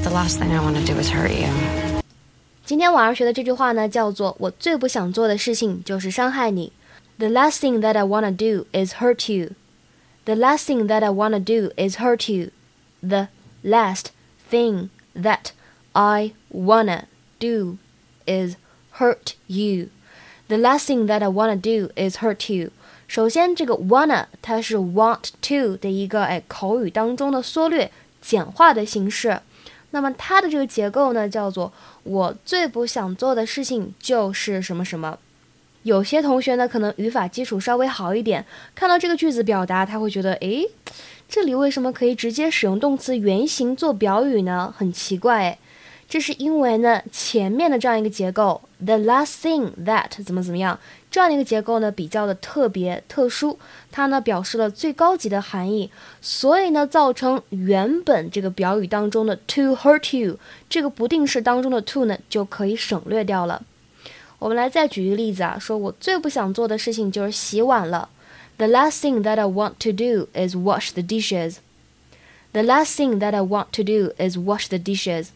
But the last thing I want to do is hurt you. 今天晚上学的这句话呢，叫做“我最不想做的事情就是伤害你”。The last thing that I wanna do is hurt you. The last thing that I wanna do is hurt you. The last thing that I wanna do is hurt you. The last thing that I wanna do is hurt you. 首先，这个 wanna 它是 want to 的一个哎口语当中的缩略简化的形式。 那么它的这个结构呢，叫做我最不想做的事情就是什么什么。有些同学呢，可能语法基础稍微好一点，看到这个句子表达，他会觉得，诶，这里为什么可以直接使用动词原形做表语呢？很奇怪，诶。这是因为呢，前面的这样一个结构，the last thing that 怎么怎么样，这样的一个结构呢，比较的特别特殊，它呢表示了最高级的含义，所以呢，造成原本这个表语当中的 to hurt you 这个不定式当中的 to 呢就可以省略掉了。我们来再举一个例子啊，说我最不想做的事情就是洗碗了。The last thing that I want to do is wash the dishes. The last thing that I want to do is wash the dishes.